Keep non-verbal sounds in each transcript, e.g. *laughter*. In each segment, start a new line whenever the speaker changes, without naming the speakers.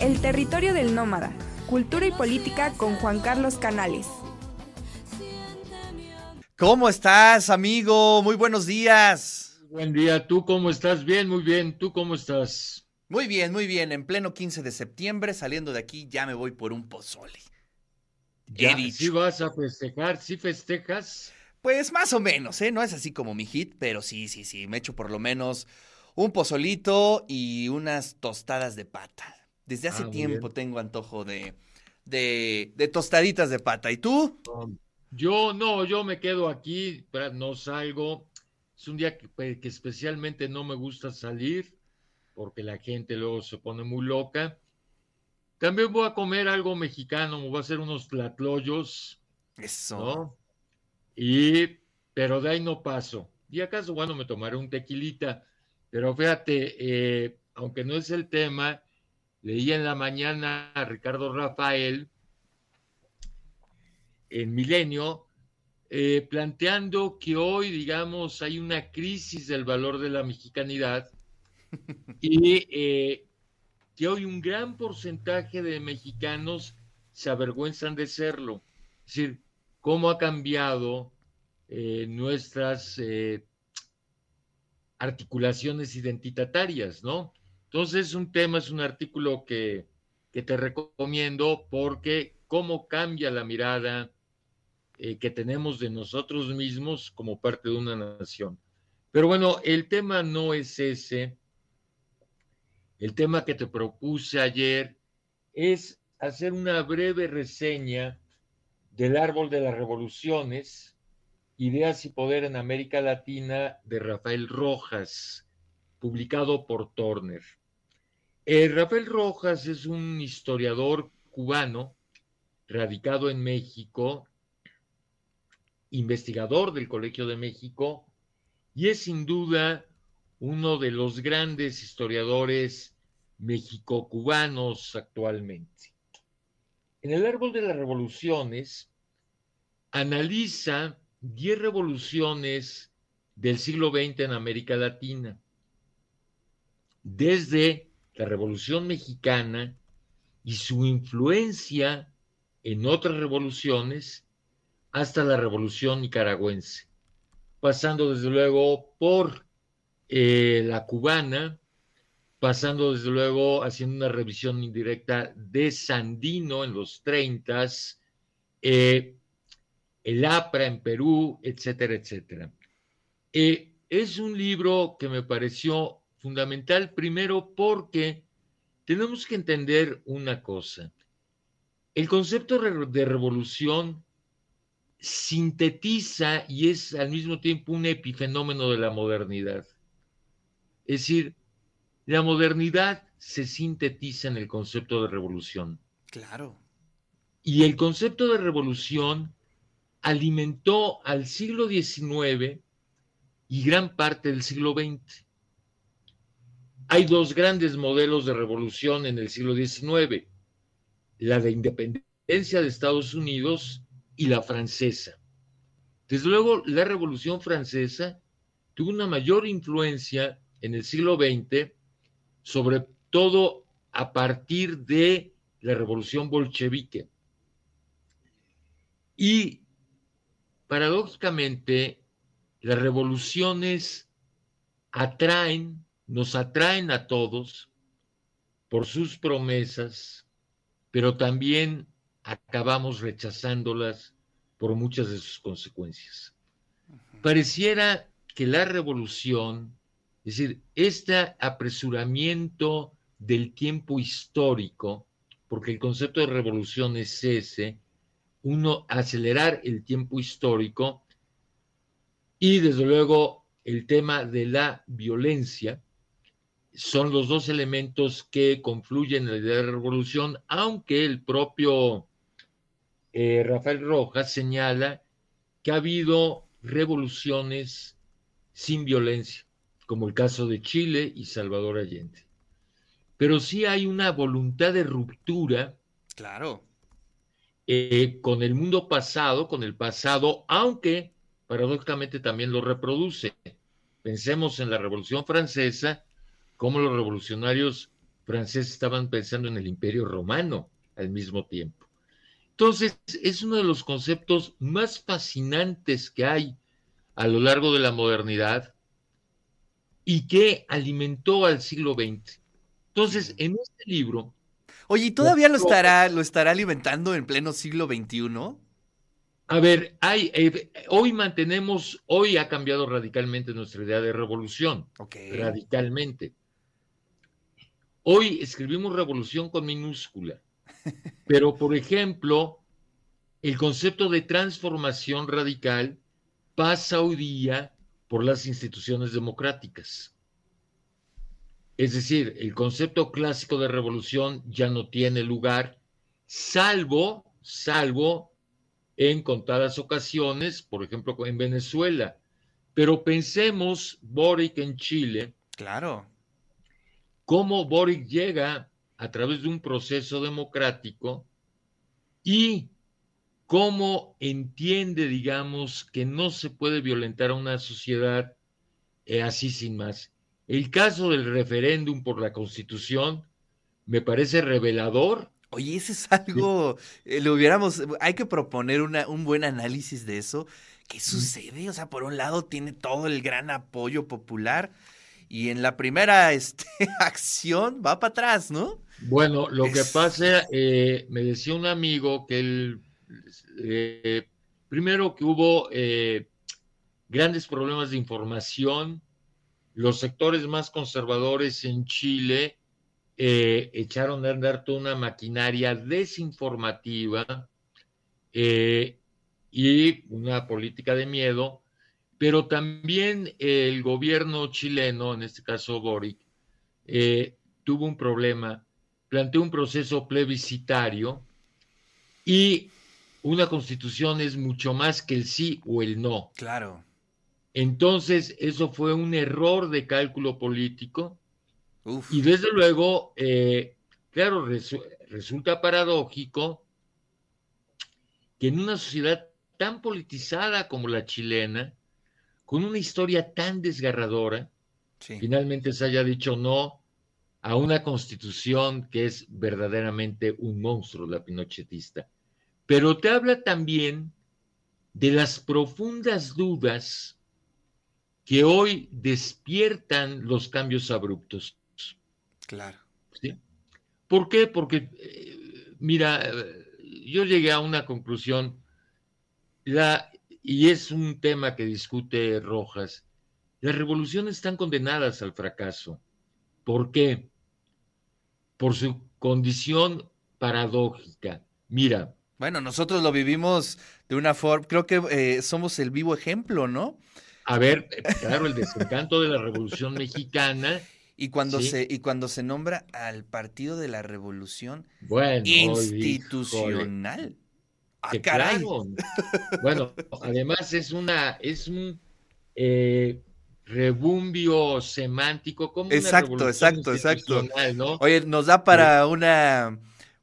El territorio del nómada, cultura y política con Juan Carlos Canales.
¿Cómo estás, amigo? Muy buenos días.
Buen día, ¿tú cómo estás? Bien, muy bien. ¿Tú cómo estás?
Muy bien, muy bien. En pleno 15 de septiembre, saliendo de aquí, ya me voy por un pozole.
Ya, ¿Sí vas a festejar? ¿Sí festejas?
Pues más o menos, ¿eh? No es así como mi hit, pero sí, sí, sí. Me echo por lo menos un pozolito y unas tostadas de pata. Desde hace ah, tiempo tengo antojo de, de, de, tostaditas de pata. ¿Y tú?
yo no, yo me quedo aquí, no salgo. Es un día que, que especialmente no me gusta salir porque la gente luego se pone muy loca. También voy a comer algo mexicano, me voy a hacer unos platloyos.
Eso.
Y, pero de ahí no paso. Y acaso, bueno, me tomaré un tequilita. Pero fíjate, eh, aunque no es el tema, leí en la mañana a Ricardo Rafael en Milenio, eh, planteando que hoy, digamos, hay una crisis del valor de la mexicanidad *laughs* y eh, que hoy un gran porcentaje de mexicanos se avergüenzan de serlo. Es decir, cómo ha cambiado eh, nuestras articulaciones identitarias, ¿no? Entonces, es un tema, es un artículo que, que te recomiendo porque cómo cambia la mirada que tenemos de nosotros mismos como parte de una nación. Pero bueno, el tema no es ese, el tema que te propuse ayer es hacer una breve reseña del árbol de las revoluciones, Ideas y Poder en América Latina de Rafael Rojas, publicado por Turner. Eh, Rafael Rojas es un historiador cubano radicado en México, investigador del Colegio de México, y es sin duda uno de los grandes historiadores mexico-cubanos actualmente. En el árbol de las revoluciones analiza 10 revoluciones del siglo XX en América Latina, desde la Revolución Mexicana y su influencia en otras revoluciones hasta la Revolución Nicaragüense, pasando desde luego por eh, la cubana, pasando desde luego haciendo una revisión indirecta de Sandino en los 30, eh, el APRA en Perú, etcétera, etcétera. Eh, es un libro que me pareció fundamental, primero porque tenemos que entender una cosa. El concepto de revolución sintetiza y es al mismo tiempo un epifenómeno de la modernidad. Es decir, la modernidad se sintetiza en el concepto de revolución.
Claro.
Y el concepto de revolución alimentó al siglo XIX y gran parte del siglo XX. Hay dos grandes modelos de revolución en el siglo XIX, la de independencia de Estados Unidos y la francesa. Desde luego, la Revolución Francesa tuvo una mayor influencia en el siglo XX, sobre todo a partir de la revolución bolchevique. Y paradójicamente, las revoluciones atraen, nos atraen a todos por sus promesas, pero también acabamos rechazándolas por muchas de sus consecuencias. Pareciera que la revolución es decir, este apresuramiento del tiempo histórico, porque el concepto de revolución es ese, uno acelerar el tiempo histórico y desde luego el tema de la violencia, son los dos elementos que confluyen en la idea de revolución, aunque el propio eh, Rafael Rojas señala que ha habido revoluciones sin violencia como el caso de Chile y Salvador Allende. Pero sí hay una voluntad de ruptura.
Claro.
Eh, con el mundo pasado, con el pasado, aunque paradójicamente también lo reproduce. Pensemos en la Revolución Francesa, cómo los revolucionarios franceses estaban pensando en el imperio romano al mismo tiempo. Entonces, es uno de los conceptos más fascinantes que hay a lo largo de la modernidad y que alimentó al siglo XX. Entonces, en este libro...
Oye, ¿y todavía lo estará, lo estará alimentando en pleno siglo XXI?
A ver, hay, eh, hoy mantenemos, hoy ha cambiado radicalmente nuestra idea de revolución. Radicalmente. Hoy escribimos revolución con minúscula. Pero, por ejemplo, el concepto de transformación radical pasa hoy día por las instituciones democráticas. Es decir, el concepto clásico de revolución ya no tiene lugar, salvo, salvo en contadas ocasiones, por ejemplo, en Venezuela. Pero pensemos, Boric en Chile.
Claro.
Cómo Boric llega a través de un proceso democrático y cómo entiende, digamos, que no se puede violentar a una sociedad eh, así sin más. El caso del referéndum por la Constitución me parece revelador
Oye, ese es algo, eh, lo hubiéramos, hay que proponer una, un buen análisis de eso. ¿Qué sucede? O sea, por un lado tiene todo el gran apoyo popular y en la primera *laughs* este, acción va para atrás, ¿no?
Bueno, lo que pasa, eh, me decía un amigo que él, eh, primero que hubo grandes problemas de información, los sectores más conservadores en Chile eh, echaron a andar toda una maquinaria desinformativa eh, y una política de miedo, pero también el gobierno chileno, en este caso Boric, eh, tuvo un problema, planteó un proceso plebiscitario y una constitución es mucho más que el sí o el no.
Claro.
Entonces, eso fue un error de cálculo político y desde luego, eh, claro, resulta paradójico que en una sociedad tan politizada como la chilena, con una historia tan desgarradora, finalmente se haya dicho no a una constitución que es verdaderamente un monstruo, la pinochetista. Pero te habla también de las profundas dudas que hoy despiertan los cambios abruptos.
Claro.
¿Sí? ¿Por qué? Porque, eh, mira, yo llegué a una conclusión, la, y es un tema que discute Rojas, las revoluciones están condenadas al fracaso. ¿Por qué? Por su condición paradójica. Mira.
Bueno, nosotros lo vivimos de una forma, creo que eh, somos el vivo ejemplo, ¿no?
A ver, claro, el desencanto de la Revolución Mexicana
y cuando, se, y cuando se nombra al Partido de la Revolución
bueno,
institucional.
Ah, caray. *laughs* Bueno, además es una, es un eh, rebumbio semántico como
exacto,
una
exacto, exacto. ¿no? Oye, nos da para una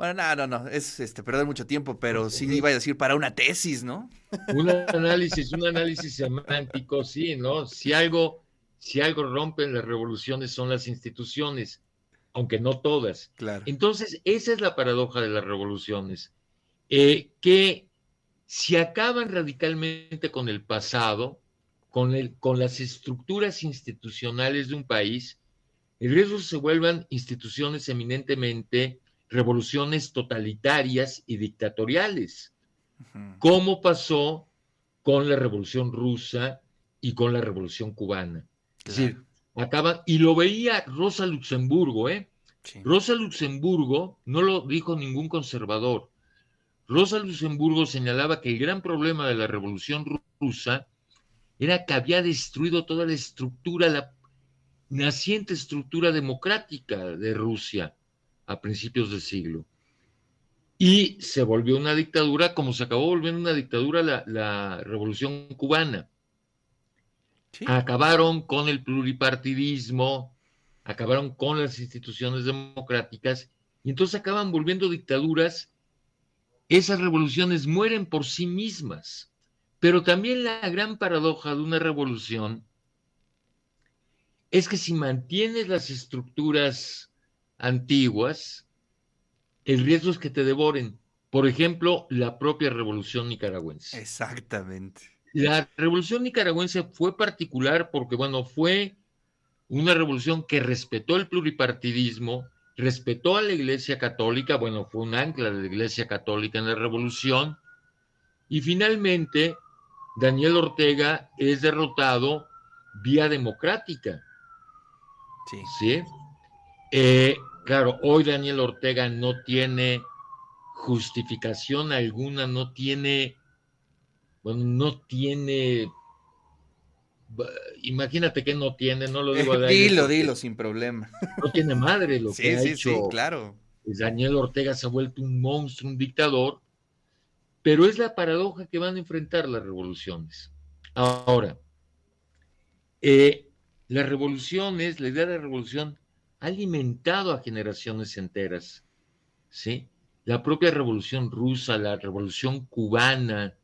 bueno, no, no, no, es este perder mucho tiempo, pero sí iba a decir para una tesis, ¿no?
Un análisis, un análisis semántico, sí, ¿no? Si algo si algo rompen las revoluciones son las instituciones, aunque no todas.
Claro.
Entonces, esa es la paradoja de las revoluciones, eh, que si acaban radicalmente con el pasado, con, el, con las estructuras institucionales de un país, el riesgo se vuelvan instituciones eminentemente revoluciones totalitarias y dictatoriales, como pasó con la revolución rusa y con la revolución cubana. Es decir, acaban, y lo veía Rosa Luxemburgo, ¿eh? Rosa Luxemburgo no lo dijo ningún conservador. Rosa Luxemburgo señalaba que el gran problema de la revolución rusa era que había destruido toda la estructura, la naciente estructura democrática de Rusia a principios del siglo. Y se volvió una dictadura, como se acabó volviendo una dictadura la, la revolución cubana. Acabaron con el pluripartidismo, acabaron con las instituciones democráticas y entonces acaban volviendo dictaduras. Esas revoluciones mueren por sí mismas. Pero también la gran paradoja de una revolución es que si mantienes las estructuras antiguas, el riesgo es que te devoren. Por ejemplo, la propia revolución nicaragüense.
Exactamente.
La revolución nicaragüense fue particular porque, bueno, fue una revolución que respetó el pluripartidismo, respetó a la Iglesia Católica, bueno, fue un ancla de la Iglesia Católica en la revolución, y finalmente Daniel Ortega es derrotado vía democrática. Sí. ¿Sí? Eh, claro, hoy Daniel Ortega no tiene justificación alguna, no tiene, bueno, no tiene, imagínate que no tiene, no lo *laughs* digo.
dilo, dilo, sin problema.
No tiene madre lo que ha hecho. Sí,
claro.
Daniel Ortega se ha vuelto un monstruo, un dictador, pero es la paradoja que van a enfrentar las revoluciones. Ahora, eh, las revoluciones, la idea de revolución ha alimentado a generaciones enteras, ¿sí? La propia revolución rusa, la revolución cubana,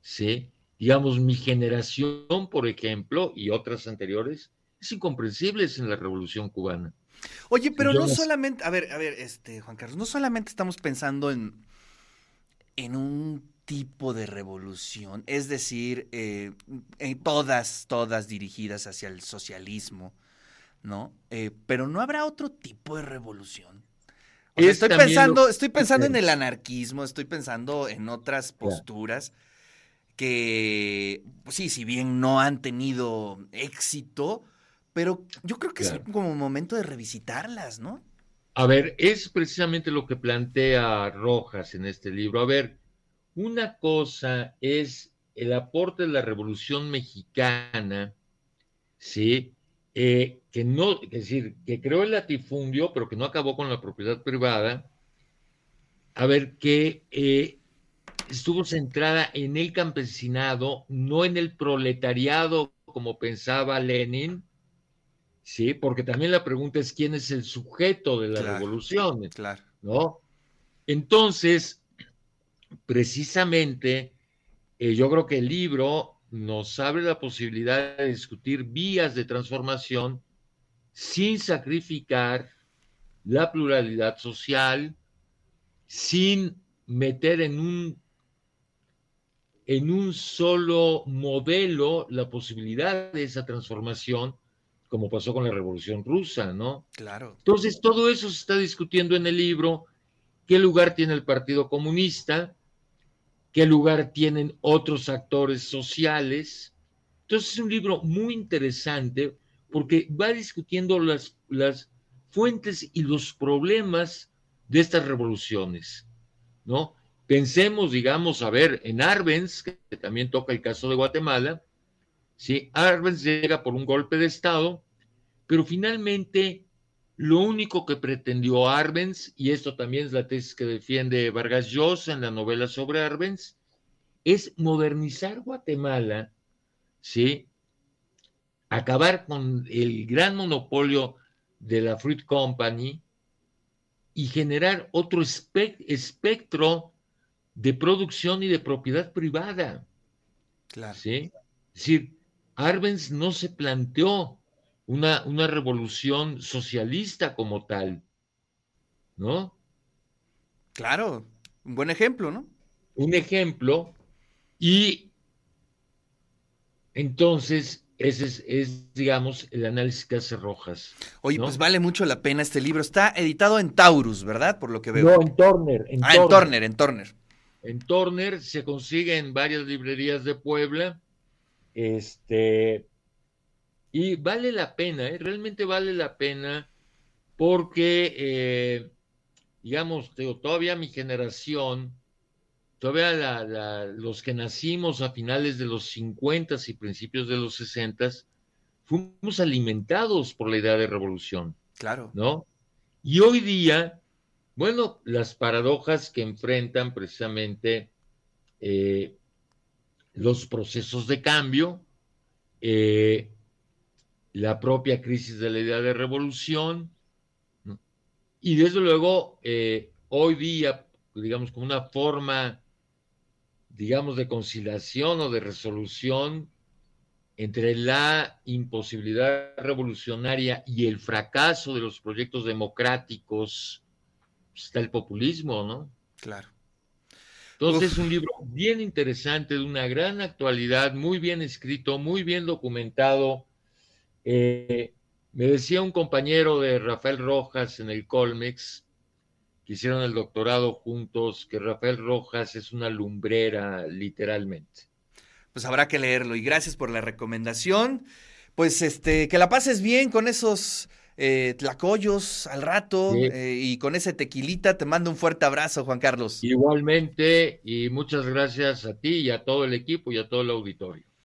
¿sí? Digamos, mi generación, por ejemplo, y otras anteriores, es incomprensible en la revolución cubana.
Oye, pero no solamente, a ver, a ver, este, Juan Carlos, no solamente estamos pensando en, en un tipo de revolución, es decir, eh, todas, todas dirigidas hacia el socialismo, ¿no? Eh, pero no habrá otro tipo de revolución. estoy pensando, estoy pensando en el anarquismo, estoy pensando en otras posturas que, pues sí, si bien no han tenido éxito, pero yo creo que es como momento de revisitarlas, ¿no?
A ver, es precisamente lo que plantea Rojas en este libro. A ver, una cosa es el aporte de la Revolución Mexicana, ¿sí? Eh, que no, es decir, que creó el latifundio, pero que no acabó con la propiedad privada, a ver, que eh, estuvo centrada en el campesinado, no en el proletariado, como pensaba Lenin, ¿sí? Porque también la pregunta es quién es el sujeto de la revolución, claro. ¿no? Entonces, precisamente, eh, yo creo que el libro nos abre la posibilidad de discutir vías de transformación sin sacrificar la pluralidad social, sin meter en un, en un solo modelo la posibilidad de esa transformación, como pasó con la Revolución Rusa, ¿no?
Claro.
Entonces, todo eso se está discutiendo en el libro. ¿Qué lugar tiene el Partido Comunista? qué lugar tienen otros actores sociales. Entonces es un libro muy interesante porque va discutiendo las, las fuentes y los problemas de estas revoluciones, ¿no? Pensemos, digamos, a ver, en Arbenz, que también toca el caso de Guatemala, ¿sí? Arbenz llega por un golpe de Estado, pero finalmente lo único que pretendió Arbenz, y esto también es la tesis que defiende Vargas Llosa en la novela sobre Arbenz, es modernizar Guatemala, ¿sí? acabar con el gran monopolio de la Fruit Company y generar otro espectro de producción y de propiedad privada.
Claro.
¿sí? Es decir, Arbenz no se planteó una, una revolución socialista como tal, ¿no?
Claro, un buen ejemplo, ¿no?
Un ejemplo, y entonces ese es, digamos, el análisis que hace Rojas.
Oye, pues vale mucho la pena este libro. Está editado en Taurus, ¿verdad? Por lo que veo.
No, en Turner.
En ah, en Turner, en Turner.
En Turner se consigue en varias librerías de Puebla. Este, y vale la pena, ¿eh? realmente vale la pena porque, eh, digamos, todavía mi generación, todavía los que nacimos a finales de los 50 y principios de los 60 fuimos alimentados por la idea de revolución.
Claro.
¿No? Y hoy día, bueno, las paradojas que enfrentan precisamente eh, los procesos de cambio, eh, la propia crisis de la idea de revolución, y desde luego eh, hoy día, digamos, como una forma, digamos, de conciliación o de resolución, entre la imposibilidad revolucionaria y el fracaso de los proyectos democráticos, está el populismo, ¿no?
Claro.
Entonces es un libro bien interesante, de una gran actualidad, muy bien escrito, muy bien documentado. Eh, me decía un compañero de Rafael Rojas en el Colmex, que hicieron el doctorado juntos, que Rafael Rojas es una lumbrera, literalmente.
Pues habrá que leerlo y gracias por la recomendación. Pues este, que la pases bien con esos eh, tlacoyos al rato eh, y con ese tequilita. Te mando un fuerte abrazo, Juan Carlos.
Igualmente, y muchas gracias a ti y a todo el equipo y a todo el auditorio.